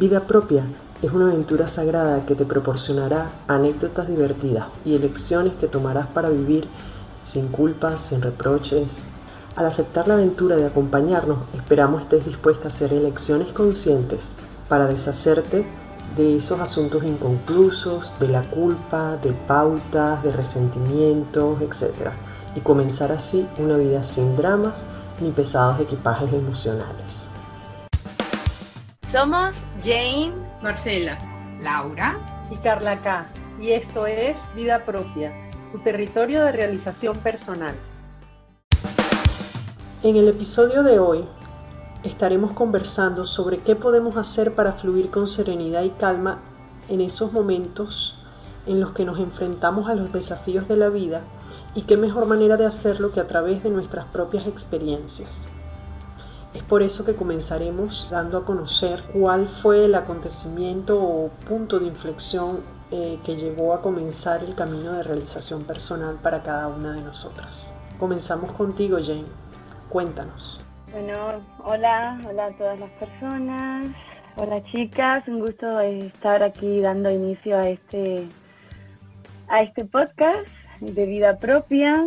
Vida propia es una aventura sagrada que te proporcionará anécdotas divertidas y elecciones que tomarás para vivir sin culpas, sin reproches. Al aceptar la aventura de acompañarnos, esperamos estés dispuesta a hacer elecciones conscientes para deshacerte de esos asuntos inconclusos, de la culpa, de pautas, de resentimientos, etc. Y comenzar así una vida sin dramas ni pesados equipajes emocionales. Somos Jane, Marcela, Laura y Carla K. Y esto es Vida Propia, tu territorio de realización personal. En el episodio de hoy estaremos conversando sobre qué podemos hacer para fluir con serenidad y calma en esos momentos en los que nos enfrentamos a los desafíos de la vida y qué mejor manera de hacerlo que a través de nuestras propias experiencias. Es por eso que comenzaremos dando a conocer cuál fue el acontecimiento o punto de inflexión eh, que llevó a comenzar el camino de realización personal para cada una de nosotras. Comenzamos contigo, Jane. Cuéntanos. Bueno, hola, hola a todas las personas. Hola chicas, un gusto estar aquí dando inicio a este a este podcast de vida propia.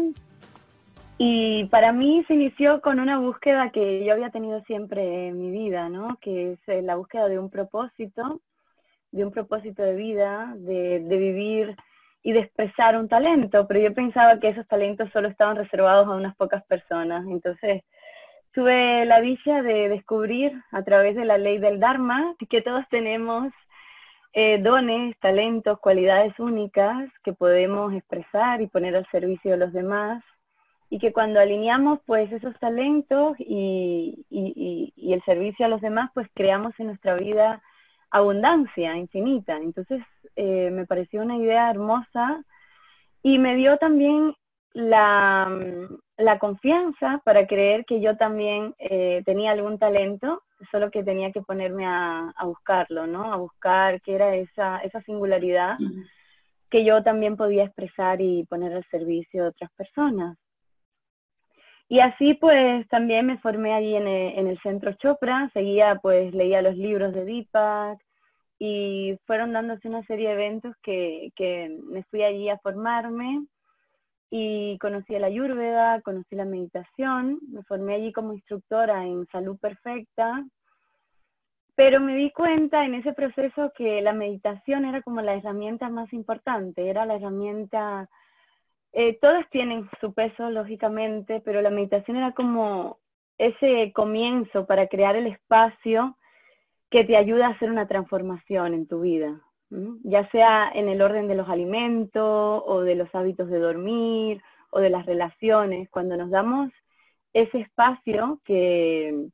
Y para mí se inició con una búsqueda que yo había tenido siempre en mi vida, ¿no? Que es eh, la búsqueda de un propósito, de un propósito de vida, de, vivir y de expresar un talento, pero yo pensaba que esos talentos solo estaban reservados a unas pocas personas. Entonces, tuve la dicha de descubrir a través de la ley del Dharma que todos tenemos eh, dones, talentos, cualidades únicas que podemos expresar y poner al servicio de los demás y que cuando alineamos pues esos talentos y, el servicio a los demás pues creamos en nuestra vida abundancia infinita. Entonces eh, me pareció una idea hermosa y me dio también la, la confianza para creer que yo también eh, tenía algún talento, solo que tenía que ponerme a, buscarlo, ¿no? A buscar qué era esa, esa singularidad que yo también podía expresar y poner al servicio de otras personas. Y así pues también me formé allí en el, centro Chopra, seguía pues leía los libros de Deepak y fueron dándose una serie de eventos que, que me fui allí a formarme y conocí la Ayurveda, conocí la meditación, me formé allí como instructora en salud perfecta, pero me di cuenta en ese proceso que la meditación era como la herramienta más importante, era la herramienta, eh, todas tienen su peso lógicamente, pero la meditación era como ese comienzo para crear el espacio que te ayuda a hacer una transformación en tu vida ya sea en el orden de los alimentos o de los hábitos de dormir o de las relaciones, cuando nos damos ese espacio que,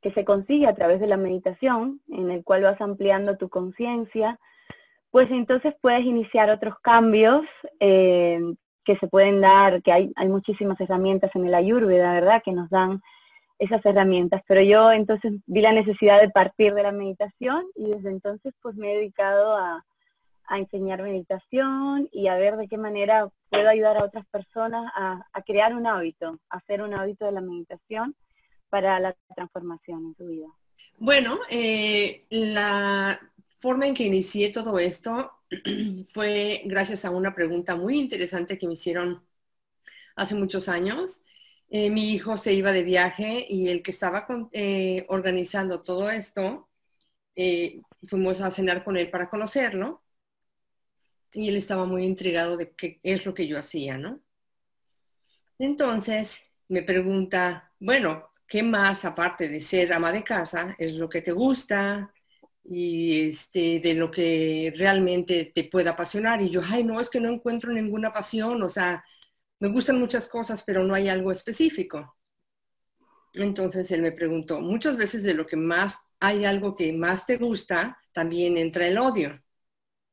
que se consigue a través de la meditación, en el cual vas ampliando tu conciencia, pues entonces puedes iniciar otros cambios eh, que se pueden dar, que hay, hay muchísimas herramientas en el Ayurveda, ¿verdad?, que nos dan esas herramientas. Pero yo entonces vi la necesidad de partir de la meditación y desde entonces pues me he dedicado a, enseñar meditación y a ver de qué manera puedo ayudar a otras personas a, crear un hábito, a hacer un hábito de la meditación para la transformación en su vida. Bueno, eh, la forma en que inicié todo esto fue gracias a una pregunta muy interesante que me hicieron hace muchos años. Eh, mi hijo se iba de viaje y el que estaba eh, organizando todo esto, eh, fuimos a cenar con él para conocerlo. Y él estaba muy intrigado de qué es lo que yo hacía, ¿no? Entonces me pregunta, bueno, ¿qué más aparte de ser ama de casa es lo que te gusta y este, de lo que realmente te pueda apasionar? Y yo, ay, no, es que no encuentro ninguna pasión, o sea, me gustan muchas cosas, pero no hay algo específico. Entonces él me preguntó, muchas veces de lo que más hay algo que más te gusta, también entra el odio,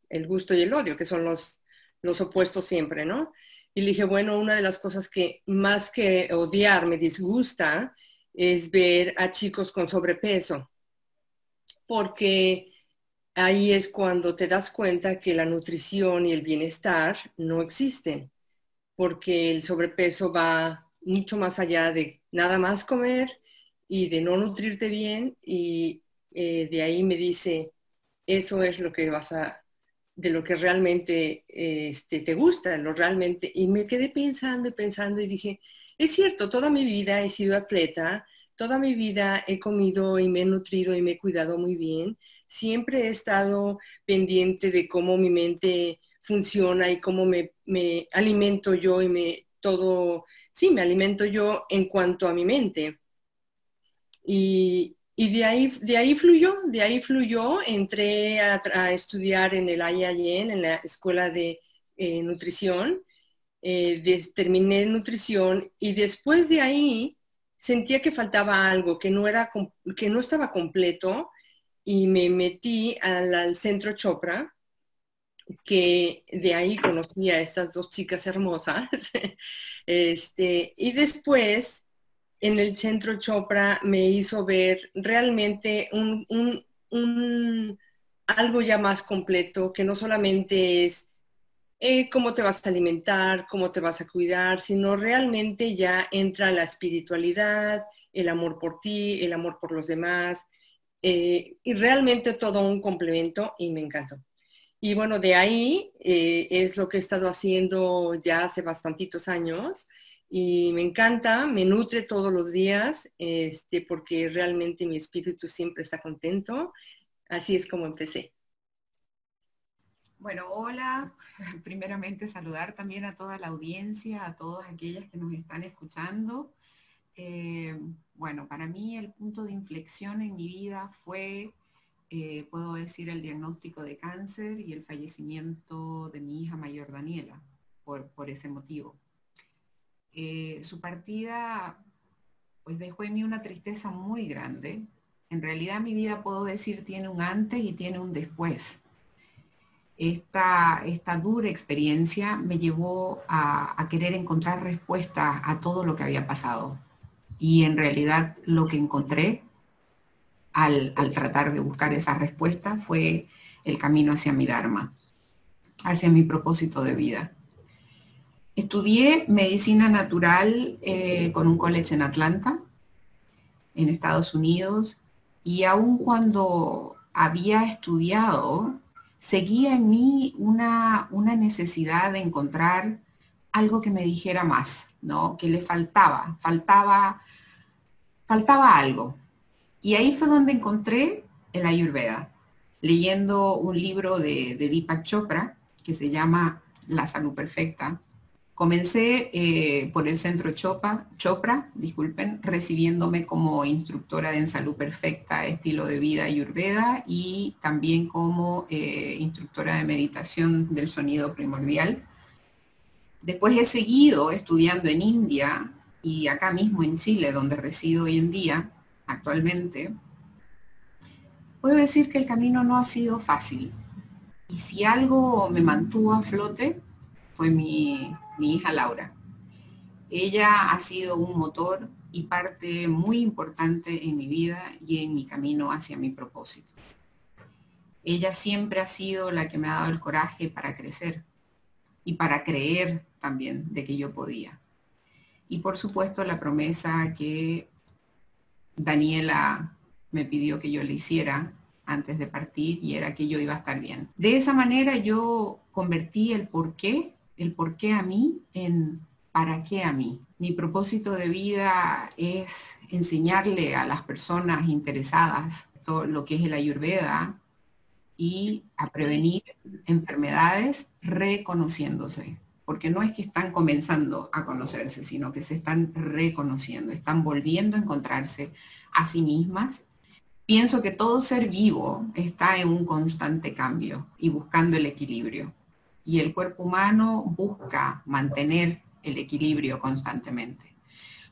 el gusto y el odio, que son los, los opuestos siempre, ¿no? Y le dije, bueno, una de las cosas que más que odiar me disgusta es ver a chicos con sobrepeso, porque ahí es cuando te das cuenta que la nutrición y el bienestar no existen porque el sobrepeso va mucho más allá de nada más comer y de no nutrirte bien y eh, de ahí me dice, eso es lo que vas a, de lo que realmente este, te gusta, lo realmente, y me quedé pensando y pensando y dije, es cierto, toda mi vida he sido atleta, toda mi vida he comido y me he nutrido y me he cuidado muy bien, siempre he estado pendiente de cómo mi mente funciona y cómo me, me alimento yo y me todo, sí, me alimento yo en cuanto a mi mente. Y, y de ahí, de ahí fluyó, de ahí fluyó, entré a, estudiar en el IAIN, en la Escuela de eh, Nutrición, eh, terminé nutrición y después de ahí sentía que faltaba algo, que no, era, que no estaba completo y me metí al, centro Chopra, que de ahí conocí a estas dos chicas hermosas. este, y después en el centro Chopra me hizo ver realmente un, algo ya más completo, que no solamente es eh, cómo te vas a alimentar, cómo te vas a cuidar, sino realmente ya entra la espiritualidad, el amor por ti, el amor por los demás, eh, y realmente todo un complemento y me encantó. Y bueno, de ahí eh, es lo que he estado haciendo ya hace bastantitos años y me encanta, me nutre todos los días, este, porque realmente mi espíritu siempre está contento. Así es como empecé. Bueno, hola. Primeramente saludar también a toda la audiencia, a todas aquellas que nos están escuchando. Eh, bueno, para mí el punto de inflexión en mi vida fue, eh, puedo decir, el diagnóstico de cáncer y el fallecimiento de mi hija mayor Daniela, por, ese motivo. Eh, su partida pues dejó en mí una tristeza muy grande. En realidad mi vida, puedo decir, tiene un antes y tiene un después. Esta, esta dura experiencia me llevó a, querer encontrar respuesta a todo lo que había pasado. Y en realidad lo que encontré al, al tratar de buscar esa respuesta fue el camino hacia mi Dharma, hacia mi propósito de vida. Estudié medicina natural eh, con un college en Atlanta, en Estados Unidos, y aun cuando había estudiado, seguía en mí una, una necesidad de encontrar algo que me dijera más, ¿no? Que le faltaba, faltaba, faltaba algo. Y ahí fue donde encontré el Ayurveda, leyendo un libro de, de Deepak Chopra que se llama La salud perfecta, Comencé eh, por el centro Chopa, Chopra, disculpen, recibiéndome como instructora En Salud Perfecta, Estilo de Vida y Urbeda y también como eh, instructora de meditación del sonido primordial. Después he seguido estudiando en India y acá mismo en Chile, donde resido hoy en día, actualmente. Puedo decir que el camino no ha sido fácil. Y si algo me mantuvo a flote, fue mi mi hija Laura. Ella ha sido un motor y parte muy importante en mi vida y en mi camino hacia mi propósito. Ella siempre ha sido la que me ha dado el coraje para crecer y para creer también de que yo podía. Y por supuesto la promesa que Daniela me pidió que yo le hiciera antes de partir y era que yo iba a estar bien. De esa manera yo convertí el por qué el por qué a mí en para qué a mí. Mi propósito de vida es enseñarle a las personas interesadas todo lo que es el ayurveda y a prevenir enfermedades reconociéndose, porque no es que están comenzando a conocerse, sino que se están reconociendo, están volviendo a encontrarse a sí mismas. Pienso que todo ser vivo está en un constante cambio y buscando el equilibrio y el cuerpo humano busca mantener el equilibrio constantemente.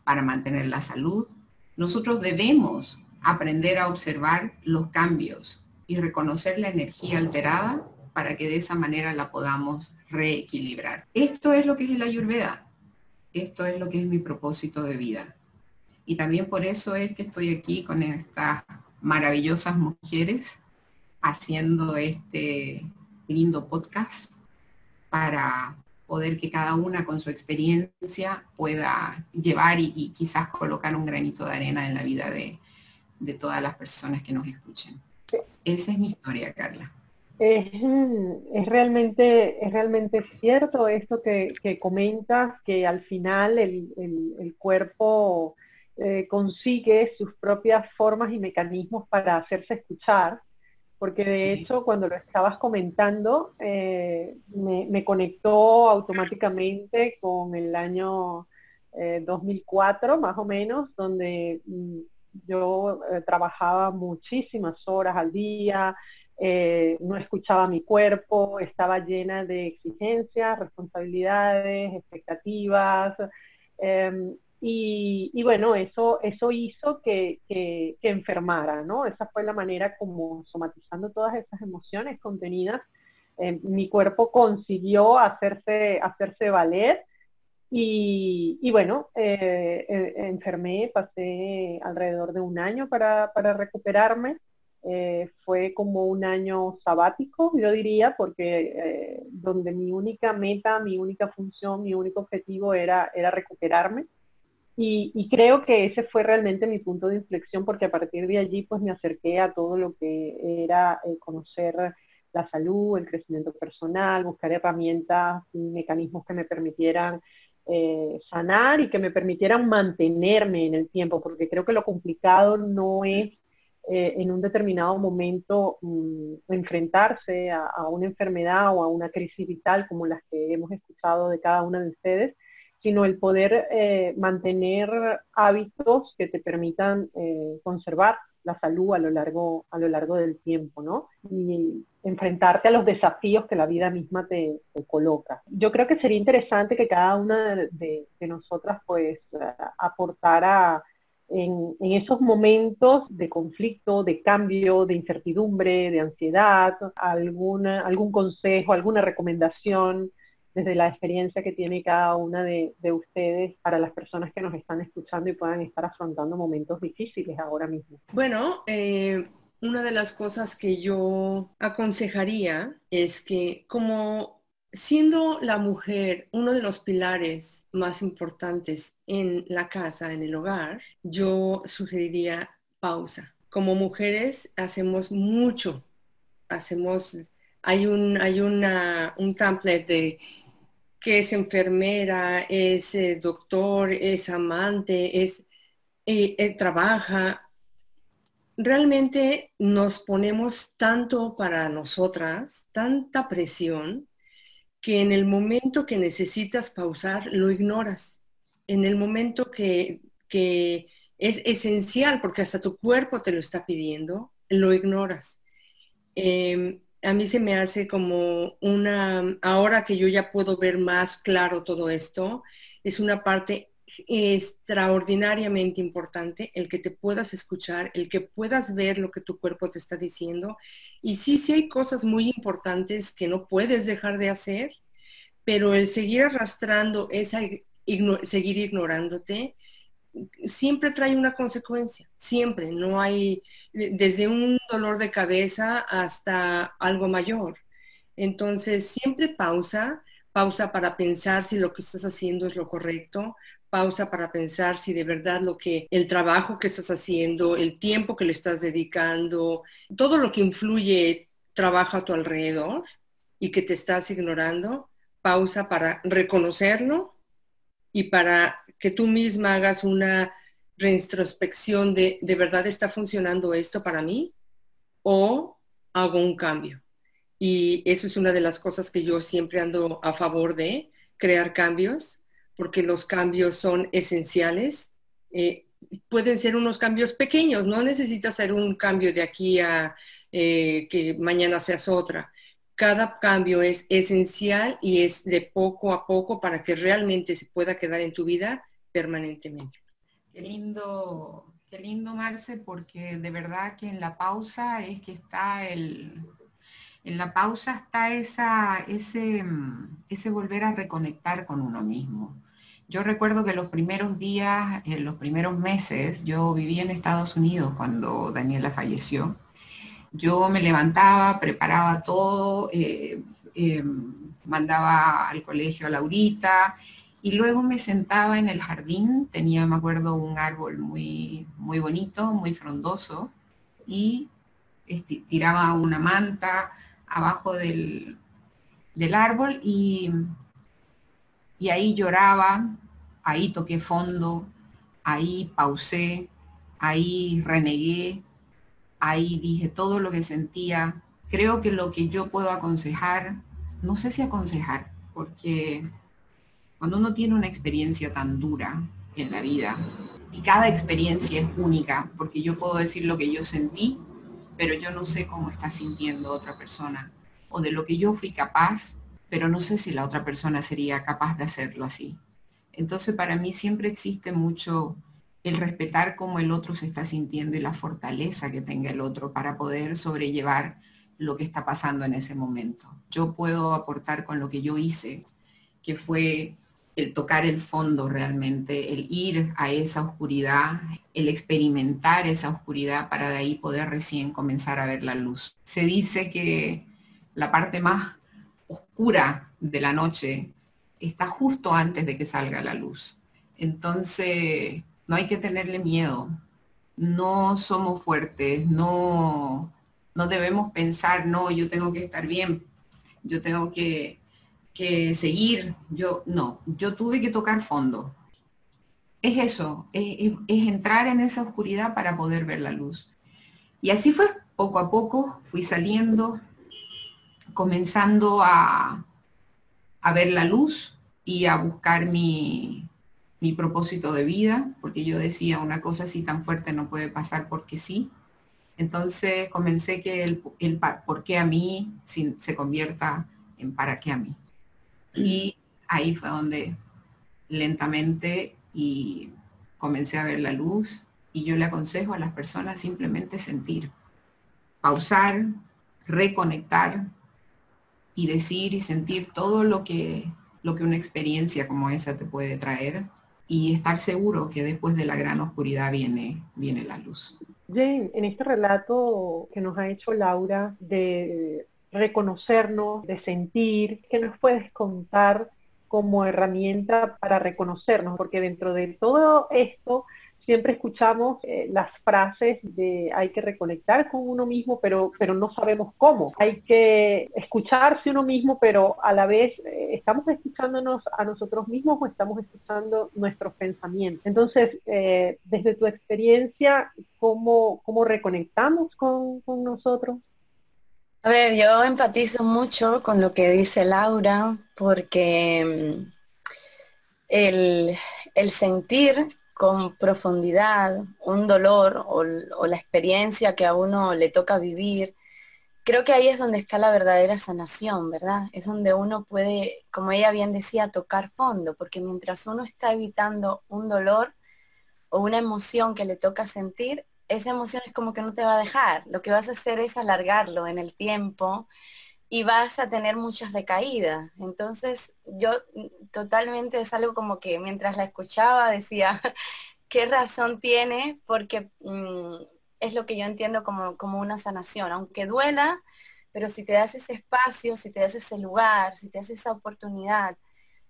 Para mantener la salud, nosotros debemos aprender a observar los cambios y reconocer la energía alterada para que de esa manera la podamos reequilibrar. Esto es lo que es la ayurveda. Esto es lo que es mi propósito de vida. Y también por eso es que estoy aquí con estas maravillosas mujeres haciendo este lindo podcast para poder que cada una con su experiencia pueda llevar y, quizás colocar un granito de arena en la vida de, de todas las personas que nos escuchen. Esa es mi historia, Carla. Es, realmente, es realmente cierto esto que, comentas, que al final el, cuerpo eh, consigue sus propias formas y mecanismos para hacerse escuchar, porque de hecho cuando lo estabas comentando eh, me, conectó automáticamente con el año 2004 eh, más o menos, donde mm, yo eh, trabajaba muchísimas horas al día, eh, no escuchaba mi cuerpo, estaba llena de exigencias, responsabilidades, expectativas. Y, bueno, eso, eso hizo que, enfermara, ¿no? Esa fue la manera como somatizando todas esas emociones contenidas, em, mi cuerpo consiguió hacerse, hacerse valer y, bueno, eh, eh, enfermé, pasé alrededor de un año para, recuperarme. Eh, fue como un año sabático, yo diría, porque donde mi única meta, mi única función, mi único objetivo era, era recuperarme. Y, creo que ese fue realmente mi punto de inflexión, porque a partir de allí pues me acerqué a todo lo que era conocer la salud, el crecimiento personal, buscar herramientas y mecanismos que me permitieran eh, sanar y que me permitieran mantenerme en el tiempo, porque creo que lo complicado no es eh, en un determinado momento mm, enfrentarse a, una enfermedad o a una crisis vital como las que hemos escuchado de cada una de ustedes, sino el poder eh, mantener hábitos que te permitan conservar la salud a lo largo, a lo largo del tiempo, ¿no? Y enfrentarte a los desafíos que la vida misma te, coloca. Yo creo que sería interesante que cada una de, nosotras pues aportara en, esos momentos de conflicto, de cambio, de incertidumbre, de ansiedad, alguna, algún consejo, alguna recomendación desde la experiencia que tiene cada una de, ustedes para las personas que nos están escuchando y puedan estar afrontando momentos difíciles ahora mismo? Bueno, eh, una de las cosas que yo aconsejaría es que como siendo la mujer uno de los pilares más importantes en la casa, en el hogar, yo sugeriría pausa. Como mujeres hacemos mucho, hacemos, hay un, hay una, un template de que es enfermera, es eh, doctor, es amante, es, eh, eh, trabaja. Realmente nos ponemos tanto para nosotras, tanta presión, que en el momento que necesitas pausar, lo ignoras. En el momento que, que es esencial, porque hasta tu cuerpo te lo está pidiendo, lo ignoras. Em, a mí se me hace como una, ahora que yo ya puedo ver más claro todo esto, es una parte extraordinariamente importante el que te puedas escuchar, el que puedas ver lo que tu cuerpo te está diciendo. Y sí, sí hay cosas muy importantes que no puedes dejar de hacer, pero el seguir arrastrando esa, seguir ignorándote, siempre trae una consecuencia, siempre, no hay, desde un dolor de cabeza hasta algo mayor. Entonces, siempre pausa, pausa para pensar si lo que estás haciendo es lo correcto, pausa para pensar si de verdad lo que, el trabajo que estás haciendo, el tiempo que le estás dedicando, todo lo que influye trabajo a tu alrededor y que te estás ignorando, pausa para reconocerlo y para que tú misma hagas una reintrospección de, ¿de verdad está funcionando esto para mí? ¿O hago un cambio? Y eso es una de las cosas que yo siempre ando a favor de, crear cambios, porque los cambios son esenciales. Eh, pueden ser unos cambios pequeños, no necesitas hacer un cambio de aquí a eh, que mañana seas otra cada cambio es esencial y es de poco a poco para que realmente se pueda quedar en tu vida permanentemente. Qué lindo, qué lindo Marce, porque de verdad que en la pausa es que está el, en la pausa está esa, ese, ese volver a reconectar con uno mismo. Yo recuerdo que los primeros días, en los primeros meses, yo vivía en Estados Unidos cuando Daniela falleció yo me levantaba, preparaba todo, eh, eh, mandaba al colegio a Laurita y luego me sentaba en el jardín, tenía, me acuerdo, un árbol muy, muy bonito, muy frondoso, y este, tiraba una manta abajo del, del árbol y, y ahí lloraba, ahí toqué fondo, ahí pausé, ahí renegué, ahí dije todo lo que sentía. Creo que lo que yo puedo aconsejar, no sé si aconsejar, porque cuando uno tiene una experiencia tan dura en la vida, y cada experiencia es única, porque yo puedo decir lo que yo sentí, pero yo no sé cómo está sintiendo otra persona, o de lo que yo fui capaz, pero no sé si la otra persona sería capaz de hacerlo así. Entonces para mí siempre existe mucho el respetar cómo el otro se está sintiendo y la fortaleza que tenga el otro para poder sobrellevar lo que está pasando en ese momento. Yo puedo aportar con lo que yo hice, que fue el tocar el fondo realmente, el ir a esa oscuridad, el experimentar esa oscuridad para de ahí poder recién comenzar a ver la luz. Se dice que la parte más oscura de la noche está justo antes de que salga la luz. Entonces, no hay que tenerle miedo. No somos fuertes, no, no debemos pensar, no, yo tengo que estar bien, yo tengo que que seguir. Yo no, yo tuve que tocar fondo. Es eso, es, entrar en esa oscuridad para poder ver la luz. Y así fue, poco a poco fui saliendo, comenzando a, a ver la luz y a buscar mi, mi propósito de vida, porque yo decía una cosa así tan fuerte no puede pasar porque sí. Entonces comencé que el, el por qué a mí se convierta en para qué a mí. Y ahí fue donde lentamente y comencé a ver la luz y yo le aconsejo a las personas simplemente sentir, pausar, reconectar y decir y sentir todo lo que, lo que una experiencia como esa te puede traer y estar seguro que después de la gran oscuridad viene, viene la luz. Jane, en este relato que nos ha hecho Laura de reconocernos, de sentir, ¿qué nos puedes contar como herramienta para reconocernos? Porque dentro de todo esto siempre escuchamos eh, las frases de hay que reconectar con uno mismo, pero, pero no sabemos cómo. Hay que escucharse uno mismo, pero a la vez eh, estamos escuchándonos a nosotros mismos o estamos escuchando nuestros pensamientos. Entonces, eh, desde tu experiencia, ¿cómo, cómo reconectamos con, con nosotros? A ver, yo empatizo mucho con lo que dice Laura porque mm, el, sentir con profundidad un dolor o, o, la experiencia que a uno le toca vivir, creo que ahí es donde está la verdadera sanación, ¿verdad? Es donde uno puede, como ella bien decía, tocar fondo, porque mientras uno está evitando un dolor o una emoción que le toca sentir, esa emoción es como que no te va a dejar. Lo que vas a hacer es alargarlo en el tiempo y vas a tener muchas recaídas. Entonces, yo mm, totalmente es algo como que mientras la escuchaba decía, ¿qué razón tiene? Porque mm, es lo que yo entiendo como, como una sanación, aunque duela, pero si te das ese espacio, si te das ese lugar, si te das esa oportunidad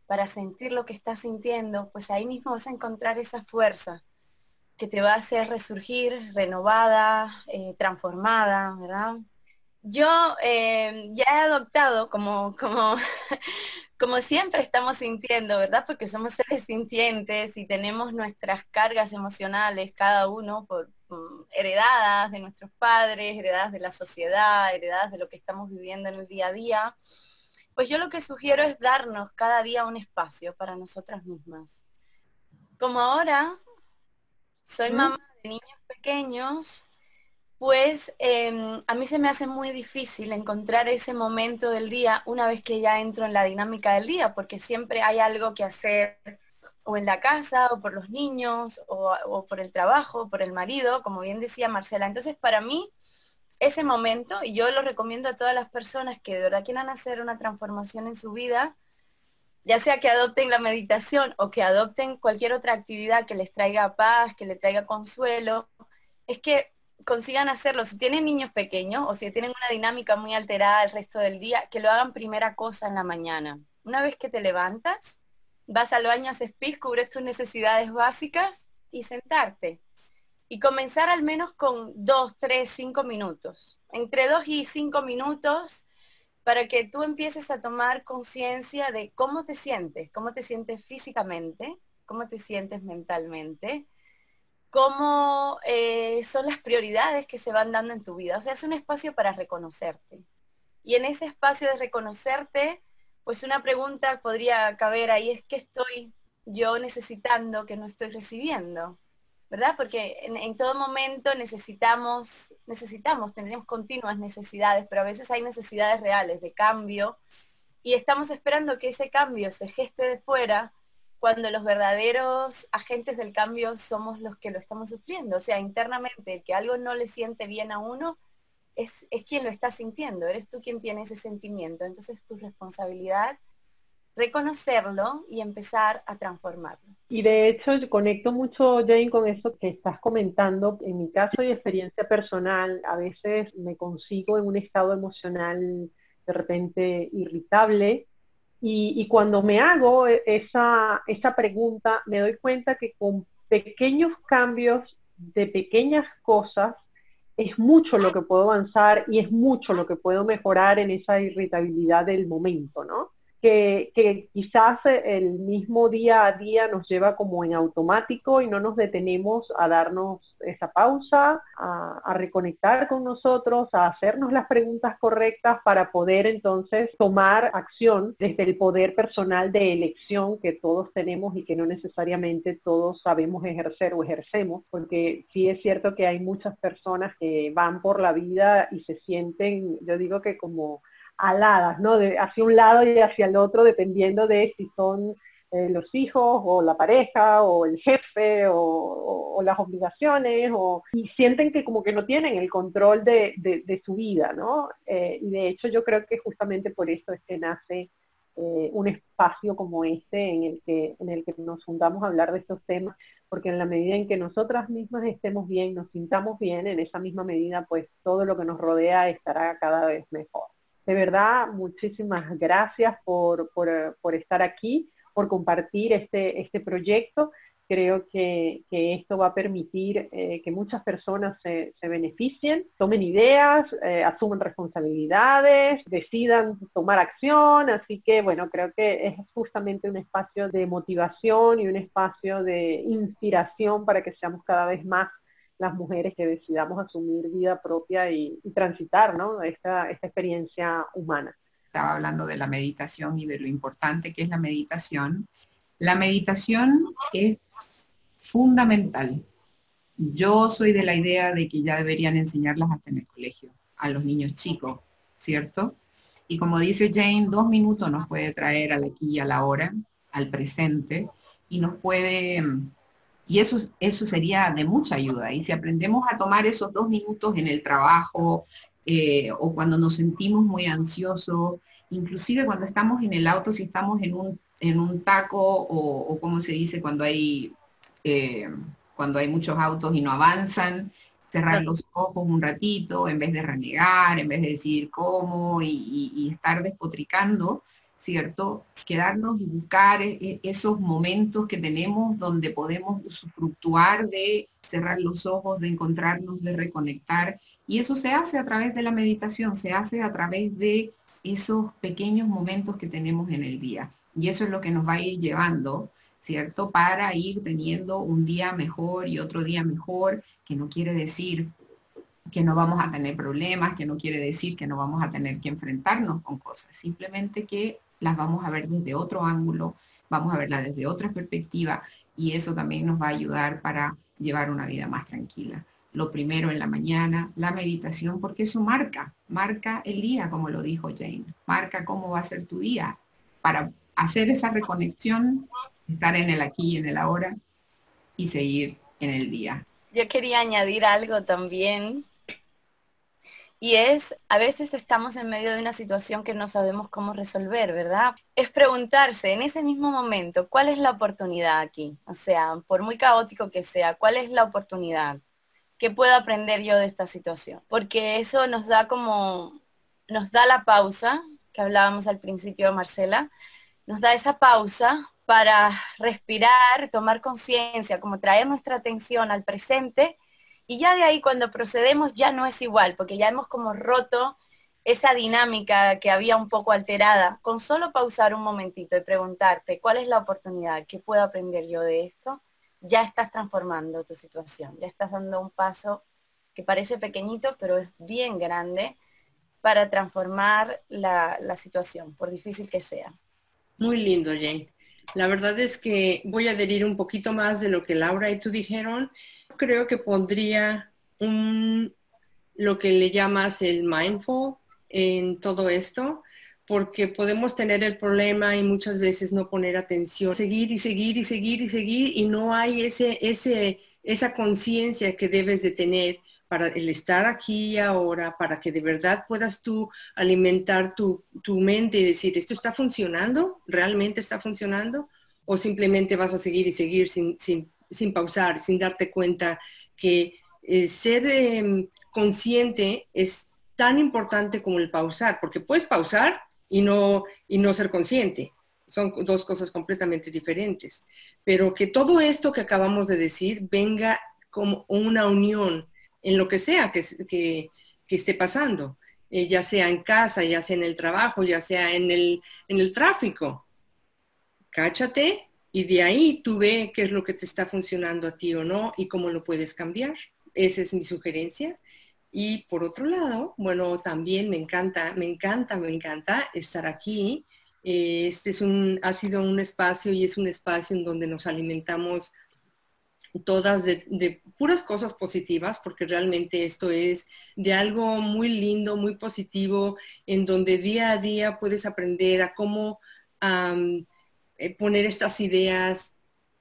para sentir lo que estás sintiendo, pues ahí mismo vas a encontrar esa fuerza que te va a hacer resurgir, renovada, eh, transformada, ¿verdad? Yo eh, ya he adoptado como, como, como siempre estamos sintiendo, ¿verdad? Porque somos seres sintientes y tenemos nuestras cargas emocionales, cada uno por mm, heredadas de nuestros padres, heredadas de la sociedad, heredadas de lo que estamos viviendo en el día a día. Pues yo lo que sugiero es darnos cada día un espacio para nosotras mismas. Como ahora soy mamá de niños pequeños, pues em, a mí se me hace muy difícil encontrar ese momento del día una vez que ya entro en la dinámica del día, porque siempre hay algo que hacer o en la casa, o por los niños, o, o por el trabajo, o por el marido, como bien decía Marcela. Entonces, para mí, ese momento, y yo lo recomiendo a todas las personas que de verdad quieran hacer una transformación en su vida, ya sea que adopten la meditación o que adopten cualquier otra actividad que les traiga paz, que les traiga consuelo, es que consigan hacerlo. Si tienen niños pequeños o si tienen una dinámica muy alterada el resto del día, que lo hagan primera cosa en la mañana. Una vez que te levantas, vas al baño, haces pis, cubres tus necesidades básicas y sentarte. Y comenzar al menos con dos, tres, cinco minutos. Entre dos y cinco minutos para que tú empieces a tomar conciencia de cómo te sientes, cómo te sientes físicamente, cómo te sientes mentalmente, cómo eh, son las prioridades que se van dando en tu vida. O sea, es un espacio para reconocerte. Y en ese espacio de reconocerte, pues una pregunta podría caber ahí es, ¿qué estoy yo necesitando que no estoy recibiendo? ¿Verdad? Porque en, todo momento necesitamos, necesitamos, tendremos continuas necesidades, pero a veces hay necesidades reales de cambio y estamos esperando que ese cambio se geste de fuera cuando los verdaderos agentes del cambio somos los que lo estamos sufriendo. O sea, internamente, el que algo no le siente bien a uno, es, quien lo está sintiendo, eres tú quien tiene ese sentimiento. Entonces tu responsabilidad reconocerlo y empezar a transformarlo. Y de hecho conecto mucho, Jane, con eso que estás comentando. En mi caso y experiencia personal, a veces me consigo en un estado emocional de repente irritable y, cuando me hago esa, esa pregunta, me doy cuenta que con pequeños cambios de pequeñas cosas, es mucho lo que puedo avanzar y es mucho lo que puedo mejorar en esa irritabilidad del momento, ¿no? Que, quizás el mismo día a día nos lleva como en automático y no nos detenemos a darnos esa pausa, a, reconectar con nosotros, a hacernos las preguntas correctas para poder entonces tomar acción desde el poder personal de elección que todos tenemos y que no necesariamente todos sabemos ejercer o ejercemos, porque sí es cierto que hay muchas personas que van por la vida y se sienten, yo digo que como aladas, ¿no? De, hacia un lado y hacia el otro, dependiendo de si son eh, los hijos o la pareja o el jefe o, las obligaciones o, y sienten que como que no tienen el control de, su vida, ¿no? Eh, y de hecho yo creo que justamente por eso es que nace eh, un espacio como este en el, que, en el que nos juntamos a hablar de estos temas, porque en la medida en que nosotras mismas estemos bien, nos sintamos bien, en esa misma medida pues todo lo que nos rodea estará cada vez mejor. De verdad, muchísimas gracias por, estar aquí, por compartir este, este proyecto. Creo que, esto va a permitir eh, que muchas personas se, beneficien, tomen ideas, eh, asuman responsabilidades, decidan tomar acción. Así que, bueno, creo que es justamente un espacio de motivación y un espacio de inspiración para que seamos cada vez más las mujeres que decidamos asumir vida propia y, transitar ¿no? esta, esta experiencia humana. Estaba hablando de la meditación y de lo importante que es la meditación. La meditación es fundamental. Yo soy de la idea de que ya deberían enseñarlas hasta en el colegio, a los niños chicos, ¿cierto? Y como dice Jane, dos minutos nos puede traer al aquí y a la hora, al presente, y nos puede y eso, eso sería de mucha ayuda. Y si aprendemos a tomar esos dos minutos en el trabajo eh, o cuando nos sentimos muy ansiosos, inclusive cuando estamos en el auto, si estamos en un, en un taco o, como se dice cuando hay, eh, cuando hay muchos autos y no avanzan, cerrar los ojos un ratito en vez de renegar, en vez de decir cómo y, y estar despotricando, ¿cierto? Quedarnos y buscar e, e, esos momentos que tenemos donde podemos usufructuar de cerrar los ojos, de encontrarnos, de reconectar. Y eso se hace a través de la meditación, se hace a través de esos pequeños momentos que tenemos en el día. Y eso es lo que nos va a ir llevando, ¿cierto? Para ir teniendo un día mejor y otro día mejor, que no quiere decir que no vamos a tener problemas, que no quiere decir que no vamos a tener que enfrentarnos con cosas, simplemente que las vamos a ver desde otro ángulo, vamos a verlas desde otra perspectiva y eso también nos va a ayudar para llevar una vida más tranquila. Lo primero en la mañana, la meditación, porque eso marca, marca el día, como lo dijo Jane, marca cómo va a ser tu día para hacer esa reconexión, estar en el aquí y en el ahora y seguir en el día. Yo quería añadir algo también y es, a veces estamos en medio de una situación que no sabemos cómo resolver, ¿verdad? Es preguntarse en ese mismo momento, ¿cuál es la oportunidad aquí? O sea, por muy caótico que sea, ¿cuál es la oportunidad? ¿Qué puedo aprender yo de esta situación? Porque eso nos da como, nos da la pausa, que hablábamos al principio, Marcela, nos da esa pausa para respirar, tomar conciencia, como traer nuestra atención al presente y ya de ahí cuando procedemos ya no es igual, porque ya hemos como roto esa dinámica que había un poco alterada, con solo pausar un momentito y preguntarte cuál es la oportunidad, qué puedo aprender yo de esto, ya estás transformando tu situación, ya estás dando un paso que parece pequeñito, pero es bien grande para transformar la, la situación, por difícil que sea. Muy lindo, Jane. La verdad es que voy a adherir un poquito más de lo que Laura y tú dijeron. Creo que pondría un, lo que le llamas el mindful en todo esto, porque podemos tener el problema y muchas veces no poner atención, seguir y seguir y seguir y seguir y no hay ese, ese, esa conciencia que debes de tener para el estar aquí y ahora, para que de verdad puedas tú alimentar tu, mente y decir, ¿esto está funcionando? ¿Realmente está funcionando? ¿O simplemente vas a seguir y seguir sin, sin, pausar, sin darte cuenta que eh, ser em, consciente es tan importante como el pausar, porque puedes pausar y no, y no ser consciente. Son dos cosas completamente diferentes. Pero que todo esto que acabamos de decir venga como una unión en lo que sea que, que, esté pasando, eh, ya sea en casa, ya sea en el trabajo, ya sea en el, en el tráfico. Cáchate y de ahí tú ve qué es lo que te está funcionando a ti o no y cómo lo puedes cambiar. Esa es mi sugerencia. Y por otro lado, bueno, también me encanta, me encanta, me encanta estar aquí. Eh, este es un, ha sido un espacio y es un espacio en donde nos alimentamos todas de, puras cosas positivas, porque realmente esto es de algo muy lindo, muy positivo, en donde día a día puedes aprender a cómo eh, poner estas ideas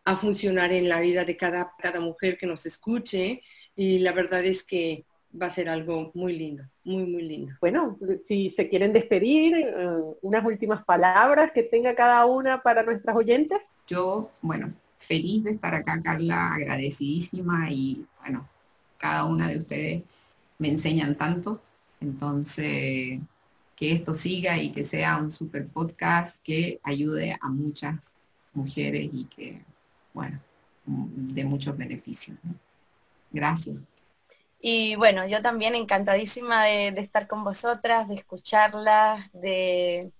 a funcionar en la vida de cada, cada mujer que nos escuche. Y la verdad es que va a ser algo muy lindo, muy, muy lindo. Bueno, si se quieren despedir, eh, unas últimas palabras que tenga cada una para nuestras oyentes. Yo, bueno, feliz de estar acá, Carla, agradecidísima y bueno, cada una de ustedes me enseñan tanto, entonces que esto siga y que sea un super podcast que ayude a muchas mujeres y que, bueno, de muchos beneficios. Gracias. Y bueno, yo también encantadísima de, de estar con vosotras, de escucharlas, de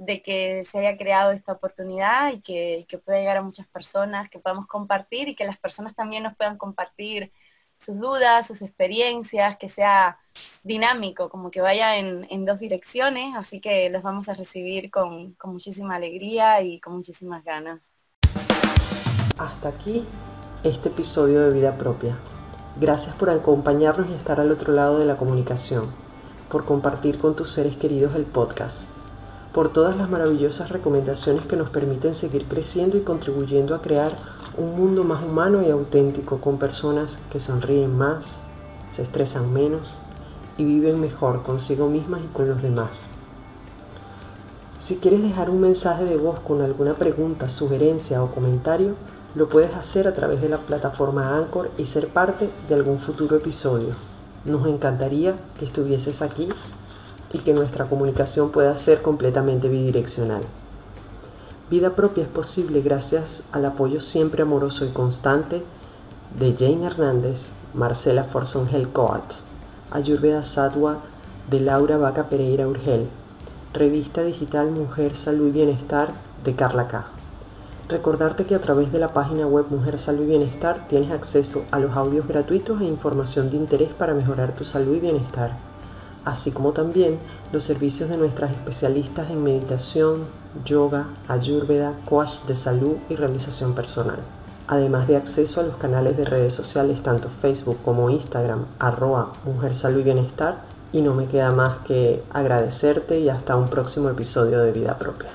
de que se haya creado esta oportunidad y que, pueda llegar a muchas personas, que podamos compartir y que las personas también nos puedan compartir sus dudas, sus experiencias, que sea dinámico, como que vaya en, dos direcciones, así que los vamos a recibir con, con muchísima alegría y con muchísimas ganas. Hasta aquí este episodio de Vida Propia. Gracias por acompañarnos y estar al otro lado de la comunicación, por compartir con tus seres queridos el podcast por todas las maravillosas recomendaciones que nos permiten seguir creciendo y contribuyendo a crear un mundo más humano y auténtico con personas que sonríen más, se estresan menos y viven mejor consigo mismas y con los demás. Si quieres dejar un mensaje de voz con alguna pregunta, sugerencia o comentario, lo puedes hacer a través de la plataforma Anchor y ser parte de algún futuro episodio. Nos encantaría que estuvieses aquí y que nuestra comunicación pueda ser completamente bidireccional. Vida propia es posible gracias al apoyo siempre amoroso y constante de Jane Hernández, Marcela Forson Helcoat, Ayurveda Sadwa de Laura Vaca Pereira Urgel, revista digital Mujer, Salud y Bienestar de Carla K. Recordarte que a través de la página web Mujer, Salud y Bienestar tienes acceso a los audios gratuitos e información de interés para mejorar tu salud y bienestar así como también los servicios de nuestras especialistas en meditación, yoga, ayurveda, coach de salud y realización personal. Además de acceso a los canales de redes sociales tanto Facebook como Instagram, arroba Mujer Salud y Bienestar. Y no me queda más que agradecerte y hasta un próximo episodio de Vida Propia.